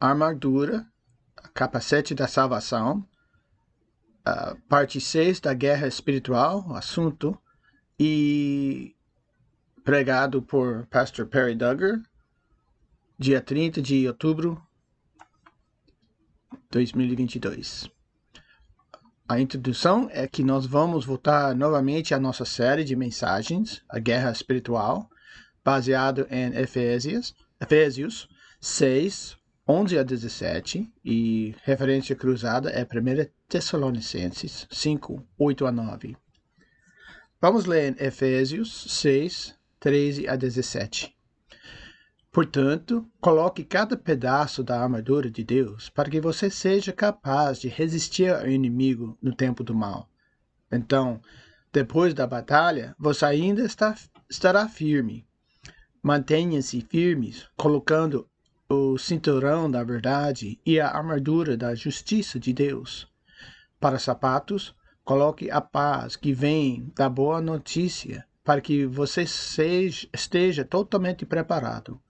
armadura, capacete da salvação, uh, parte 6 da guerra espiritual, assunto, e pregado por Pastor Perry Duggar, dia 30 de outubro de 2022. A introdução é que nós vamos voltar novamente à nossa série de mensagens, a Guerra Espiritual, baseado em Efésios, Efésios 6, 11 a 17, e referência cruzada é 1 Tessalonicenses 5, 8 a 9. Vamos ler em Efésios 6, 13 a 17. Portanto, coloque cada pedaço da armadura de Deus para que você seja capaz de resistir ao inimigo no tempo do mal. Então, depois da batalha, você ainda está, estará firme. Mantenha-se firmes, colocando o cinturão da verdade e a armadura da justiça de Deus. Para sapatos, coloque a paz que vem da boa notícia, para que você seja, esteja totalmente preparado.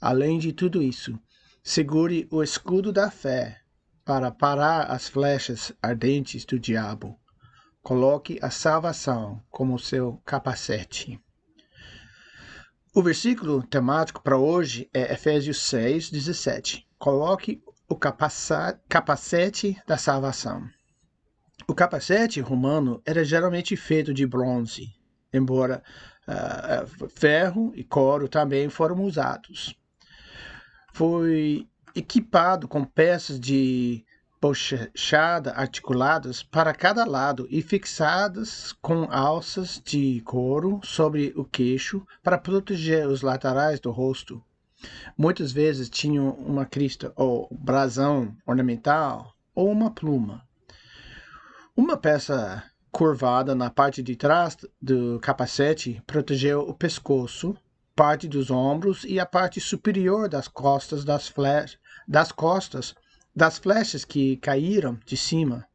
Além de tudo isso, segure o escudo da fé para parar as flechas ardentes do diabo. Coloque a salvação como seu capacete. O versículo temático para hoje é Efésios 6, 17. Coloque o capacete da salvação. O capacete romano era geralmente feito de bronze, embora uh, ferro e couro também foram usados. Foi equipado com peças de bochechada articuladas para cada lado e fixadas com alças de couro sobre o queixo para proteger os laterais do rosto. Muitas vezes tinham uma crista ou brasão ornamental ou uma pluma. Uma peça curvada na parte de trás do capacete protegeu o pescoço, parte dos ombros e a parte superior das costas das, das costas das flechas que caíram de cima.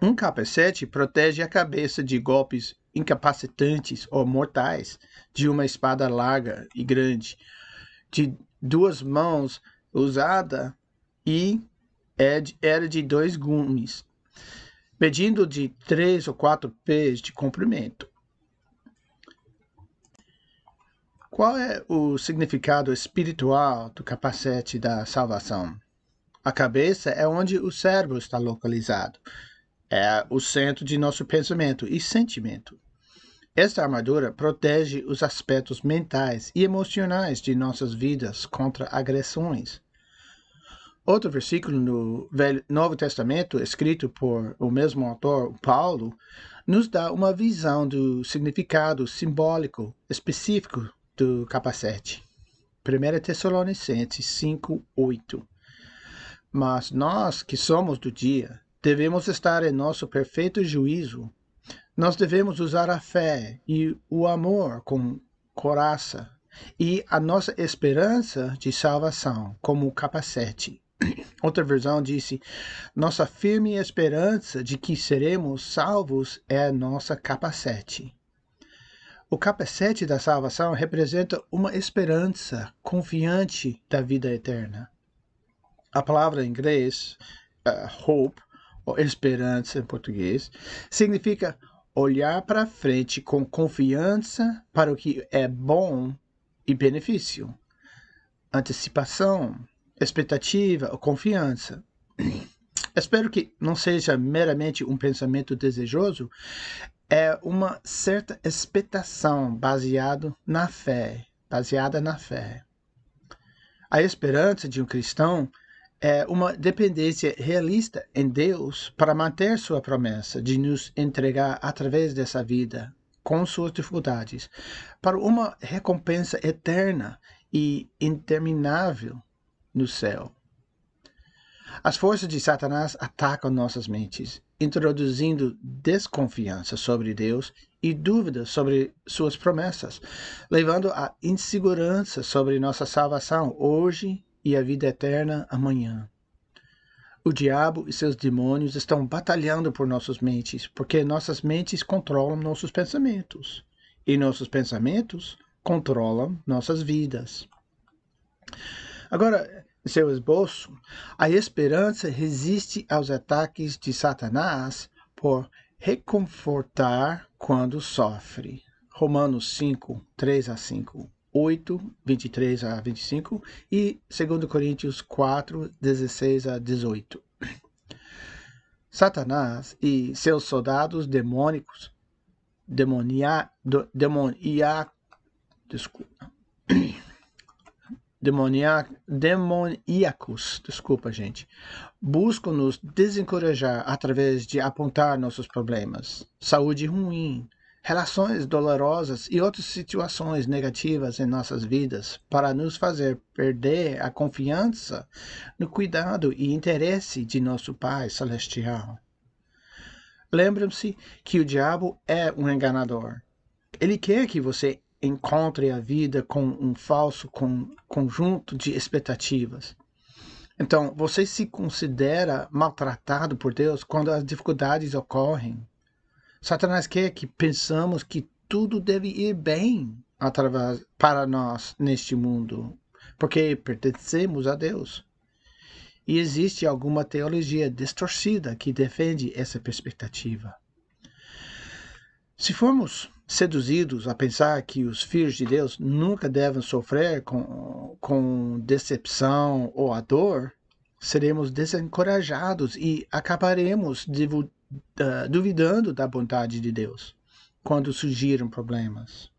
Um capacete protege a cabeça de golpes incapacitantes ou mortais de uma espada larga e grande, de duas mãos usada e é era de dois gumes, medindo de três ou quatro pés de comprimento. Qual é o significado espiritual do capacete da salvação? A cabeça é onde o cérebro está localizado. É o centro de nosso pensamento e sentimento. Esta armadura protege os aspectos mentais e emocionais de nossas vidas contra agressões. Outro versículo no Novo Testamento, escrito por o mesmo autor, Paulo, nos dá uma visão do significado simbólico específico do capacete. 1 Tessalonicenses 5, 8. Mas nós que somos do dia, devemos estar em nosso perfeito juízo. Nós devemos usar a fé e o amor com coraça e a nossa esperança de salvação como capacete. Outra versão disse: Nossa firme esperança de que seremos salvos é nossa capacete. O capacete da salvação representa uma esperança confiante da vida eterna. A palavra em inglês, uh, hope, ou esperança em português, significa olhar para frente com confiança para o que é bom e benefício. Antecipação, expectativa ou confiança. Espero que não seja meramente um pensamento desejoso, é uma certa expectação baseado na fé, baseada na fé. A esperança de um cristão é uma dependência realista em Deus para manter sua promessa de nos entregar através dessa vida, com suas dificuldades, para uma recompensa eterna e interminável no céu. As forças de Satanás atacam nossas mentes, introduzindo desconfiança sobre Deus e dúvidas sobre suas promessas, levando a insegurança sobre nossa salvação hoje e a vida eterna amanhã. O diabo e seus demônios estão batalhando por nossas mentes, porque nossas mentes controlam nossos pensamentos, e nossos pensamentos controlam nossas vidas. Agora, em seu esboço, a esperança resiste aos ataques de Satanás por reconfortar quando sofre. Romanos 5, 3 a 5. 8, 23 a 25 e 2 Coríntios 4, 16 a 18. Satanás e seus soldados demônicos, demonia, demonia, desculpa, demoníacos, desculpa gente, buscam nos desencorajar através de apontar nossos problemas, saúde ruim, relações dolorosas e outras situações negativas em nossas vidas para nos fazer perder a confiança no cuidado e interesse de nosso Pai Celestial. Lembrem-se que o diabo é um enganador. Ele quer que você encontre a vida com um falso com, conjunto de expectativas. Então, você se considera maltratado por Deus quando as dificuldades ocorrem Satanás quer que pensamos que tudo deve ir bem através, para nós neste mundo, porque pertencemos a Deus. E existe alguma teologia distorcida que defende essa perspectiva. Se formos seduzidos a pensar que os filhos de Deus nunca devem sofrer com, com decepção ou a dor, seremos desencorajados e acabaremos duvidando da bondade de Deus quando surgiram problemas.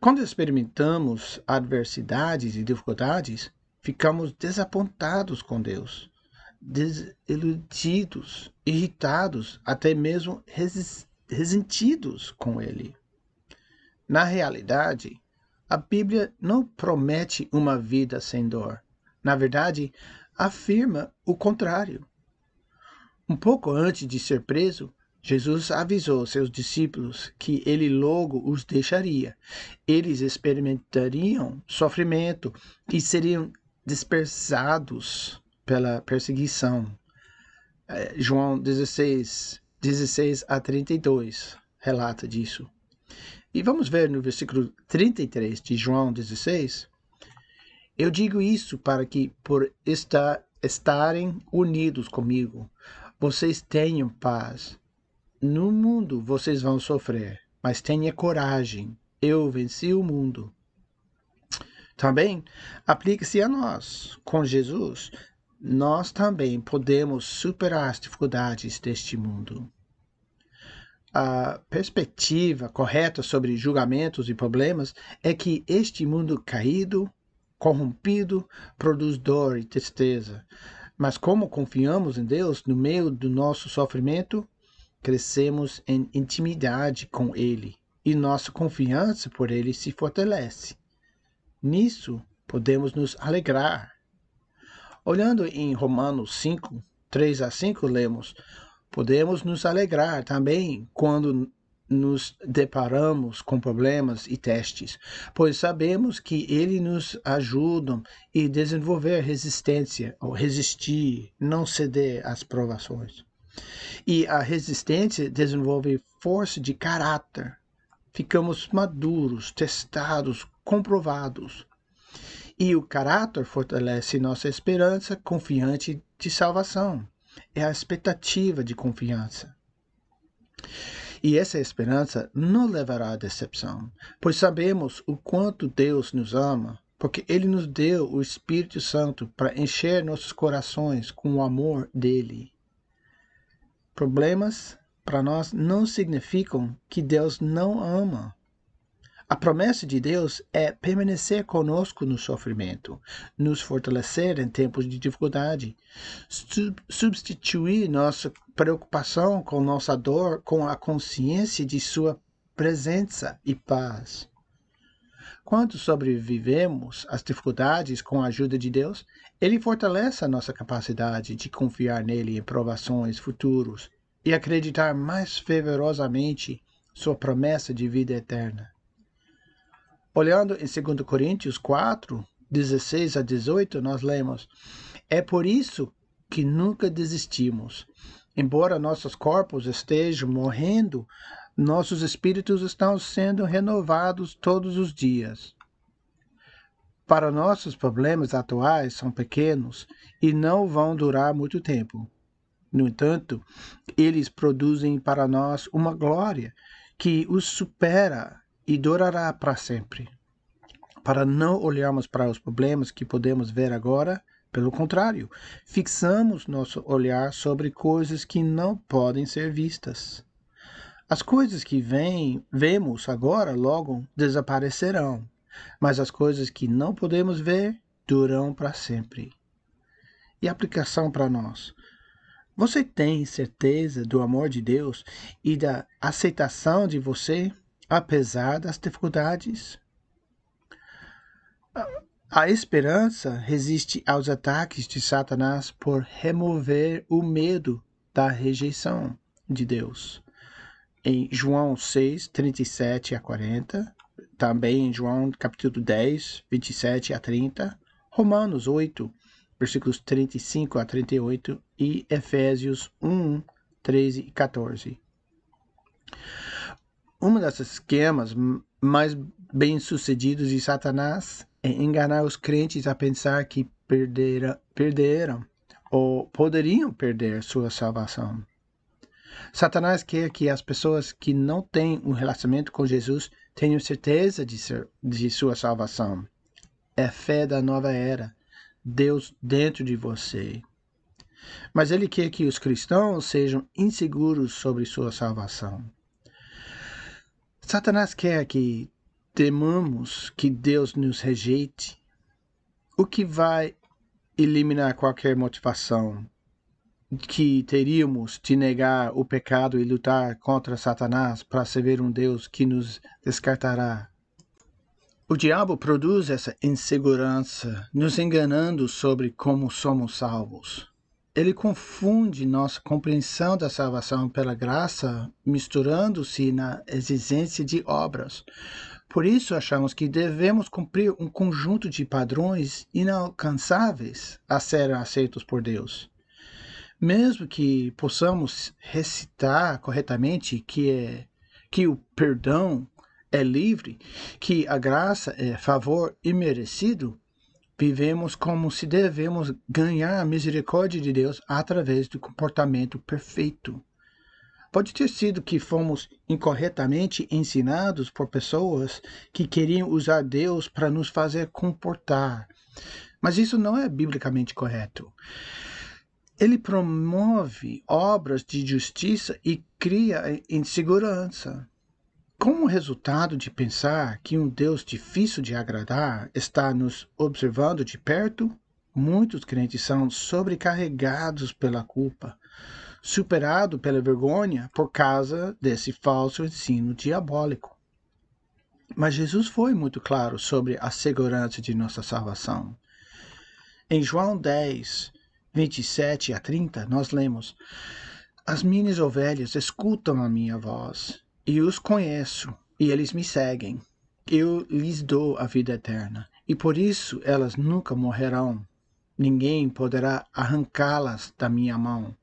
Quando experimentamos adversidades e dificuldades, ficamos desapontados com Deus, desiludidos, irritados, até mesmo resentidos com Ele. Na realidade, a Bíblia não promete uma vida sem dor. Na verdade, afirma o contrário. Um pouco antes de ser preso, Jesus avisou seus discípulos que ele logo os deixaria. Eles experimentariam sofrimento e seriam dispersados pela perseguição. É, João 16, 16 a 32 relata disso. E vamos ver no versículo 33 de João 16. Eu digo isso para que, por estar, estarem unidos comigo, vocês tenham paz. No mundo vocês vão sofrer, mas tenha coragem. Eu venci o mundo. Também aplica-se a nós. Com Jesus, nós também podemos superar as dificuldades deste mundo. A perspectiva correta sobre julgamentos e problemas é que este mundo caído, corrompido, produz dor e tristeza. Mas como confiamos em Deus no meio do nosso sofrimento, crescemos em intimidade com Ele e nossa confiança por Ele se fortalece. Nisso podemos nos alegrar. Olhando em Romanos 5, 3 a 5, lemos: Podemos nos alegrar também quando nos deparamos com problemas e testes, pois sabemos que eles nos ajudam a desenvolver resistência, ou resistir, não ceder às provações. E a resistência desenvolve força de caráter. Ficamos maduros, testados, comprovados. E o caráter fortalece nossa esperança confiante de salvação. É a expectativa de confiança. E essa esperança não levará à decepção, pois sabemos o quanto Deus nos ama, porque Ele nos deu o Espírito Santo para encher nossos corações com o amor dele. Problemas para nós não significam que Deus não ama. A promessa de Deus é permanecer conosco no sofrimento, nos fortalecer em tempos de dificuldade, substituir nossa preocupação com nossa dor com a consciência de Sua presença e paz. Quando sobrevivemos às dificuldades com a ajuda de Deus, Ele fortalece a nossa capacidade de confiar nele em provações futuros e acreditar mais fervorosamente Sua promessa de vida eterna. Olhando em 2 Coríntios 4, 16 a 18, nós lemos: É por isso que nunca desistimos. Embora nossos corpos estejam morrendo, nossos espíritos estão sendo renovados todos os dias. para nossos problemas atuais são pequenos e não vão durar muito tempo. No entanto, eles produzem para nós uma glória que os supera e durará para sempre. Para não olharmos para os problemas que podemos ver agora, pelo contrário, fixamos nosso olhar sobre coisas que não podem ser vistas. As coisas que vem, vemos agora logo desaparecerão, mas as coisas que não podemos ver duram para sempre. E aplicação para nós. Você tem certeza do amor de Deus e da aceitação de você, apesar das dificuldades? A esperança resiste aos ataques de Satanás por remover o medo da rejeição de Deus. Em João 6, 37 a 40, também em João capítulo 10, 27 a 30, Romanos 8, versículos 35 a 38 e Efésios 1, 13 e 14. Um desses esquemas mais bem-sucedidos de Satanás é enganar os crentes a pensar que perdera, perderam ou poderiam perder sua salvação. Satanás quer que as pessoas que não têm um relacionamento com Jesus tenham certeza de, ser, de sua salvação. É fé da nova era Deus dentro de você. Mas ele quer que os cristãos sejam inseguros sobre sua salvação. Satanás quer que temamos que Deus nos rejeite, o que vai eliminar qualquer motivação que teríamos de negar o pecado e lutar contra Satanás para servir um Deus que nos descartará o diabo produz essa insegurança, nos enganando sobre como somos salvos. Ele confunde nossa compreensão da salvação pela graça, misturando-se na exigência de obras. Por isso, achamos que devemos cumprir um conjunto de padrões inalcançáveis a serem aceitos por Deus. Mesmo que possamos recitar corretamente que, é, que o perdão é livre, que a graça é favor imerecido, vivemos como se devemos ganhar a misericórdia de Deus através do comportamento perfeito. Pode ter sido que fomos incorretamente ensinados por pessoas que queriam usar Deus para nos fazer comportar. Mas isso não é biblicamente correto. Ele promove obras de justiça e cria insegurança. Como resultado de pensar que um Deus difícil de agradar está nos observando de perto, muitos crentes são sobrecarregados pela culpa, superados pela vergonha por causa desse falso ensino diabólico. Mas Jesus foi muito claro sobre a segurança de nossa salvação. Em João 10, 27 a 30, nós lemos: As minhas ovelhas escutam a minha voz e os conheço, e eles me seguem. Eu lhes dou a vida eterna, e por isso elas nunca morrerão. Ninguém poderá arrancá-las da minha mão.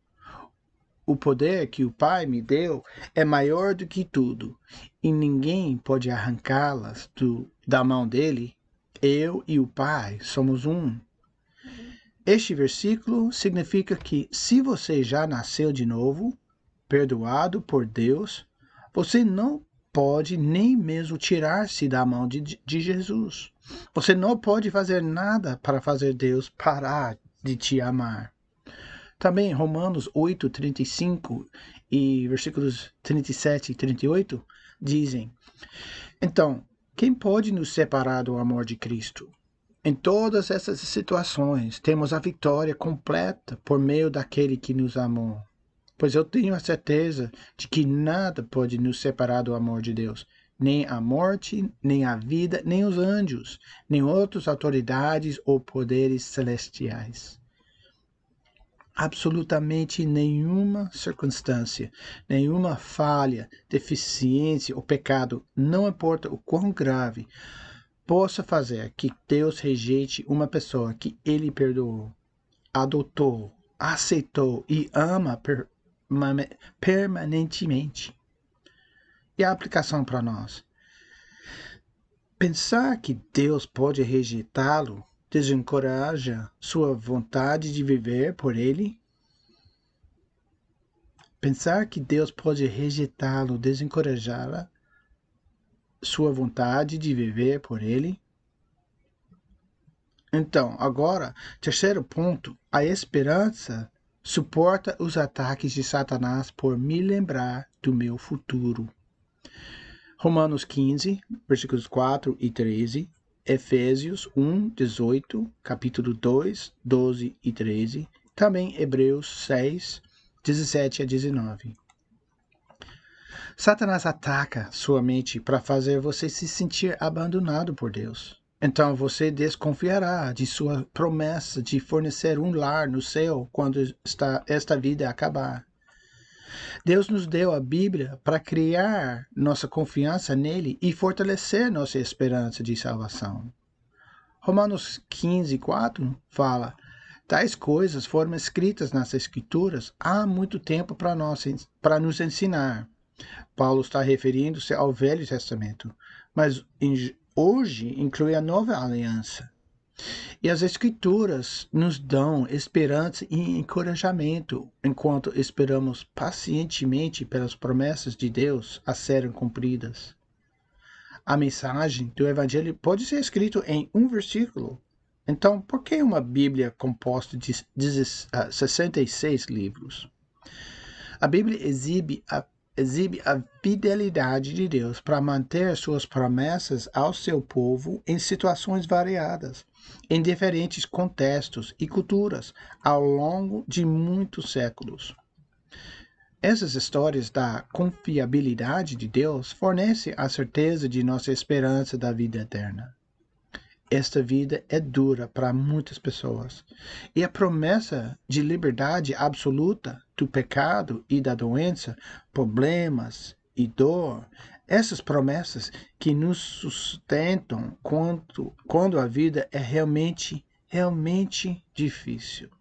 O poder que o Pai me deu é maior do que tudo, e ninguém pode arrancá-las da mão dele. Eu e o Pai somos um. Este versículo significa que se você já nasceu de novo, perdoado por Deus, você não pode nem mesmo tirar-se da mão de, de Jesus. Você não pode fazer nada para fazer Deus parar de te amar. Também Romanos 8, 35 e versículos 37 e 38 dizem: Então, quem pode nos separar do amor de Cristo? Em todas essas situações, temos a vitória completa por meio daquele que nos amou pois eu tenho a certeza de que nada pode nos separar do amor de Deus, nem a morte, nem a vida, nem os anjos, nem outras autoridades ou poderes celestiais. Absolutamente nenhuma circunstância, nenhuma falha, deficiência ou pecado, não importa o quão grave, possa fazer que Deus rejeite uma pessoa que ele perdoou, adotou, aceitou e ama permanentemente. E a aplicação para nós? Pensar que Deus pode rejeitá-lo desencoraja sua vontade de viver por ele? Pensar que Deus pode rejeitá-lo desencorajá-la sua vontade de viver por ele? Então, agora, terceiro ponto, a esperança suporta os ataques de Satanás por me lembrar do meu futuro. Romanos 15, versículos 4 e 13, Efésios 1, 18, capítulo 2, 12 e 13, também Hebreus 6, 17 a 19. Satanás ataca sua mente para fazer você se sentir abandonado por Deus. Então você desconfiará de sua promessa de fornecer um lar no céu quando esta, esta vida acabar. Deus nos deu a Bíblia para criar nossa confiança nele e fortalecer nossa esperança de salvação. Romanos 15, 4 fala: Tais coisas foram escritas nas Escrituras há muito tempo para nós, para nos ensinar. Paulo está referindo-se ao Velho Testamento, mas em hoje inclui a nova aliança. E as Escrituras nos dão esperança e encorajamento enquanto esperamos pacientemente pelas promessas de Deus a serem cumpridas. A mensagem do Evangelho pode ser escrita em um versículo. Então, por que uma Bíblia composta de 66 ah, livros? A Bíblia exibe a exibe a fidelidade de Deus para manter suas promessas ao seu povo em situações variadas, em diferentes contextos e culturas, ao longo de muitos séculos. Essas histórias da confiabilidade de Deus fornecem a certeza de nossa esperança da vida eterna. Esta vida é dura para muitas pessoas. E a promessa de liberdade absoluta do pecado e da doença, problemas e dor, essas promessas que nos sustentam quando, quando a vida é realmente, realmente difícil.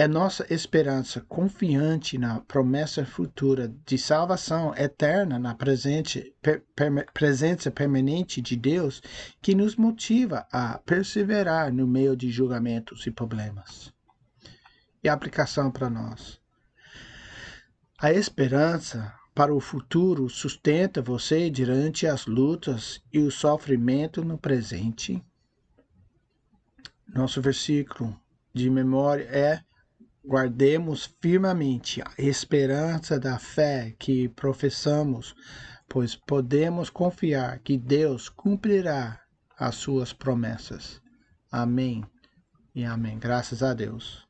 É nossa esperança confiante na promessa futura de salvação eterna na presente, per, per, presença permanente de Deus que nos motiva a perseverar no meio de julgamentos e problemas. E a aplicação para nós. A esperança para o futuro sustenta você durante as lutas e o sofrimento no presente. Nosso versículo de memória é guardemos firmemente a esperança da fé que professamos, pois podemos confiar que Deus cumprirá as suas promessas. Amém e amém. Graças a Deus.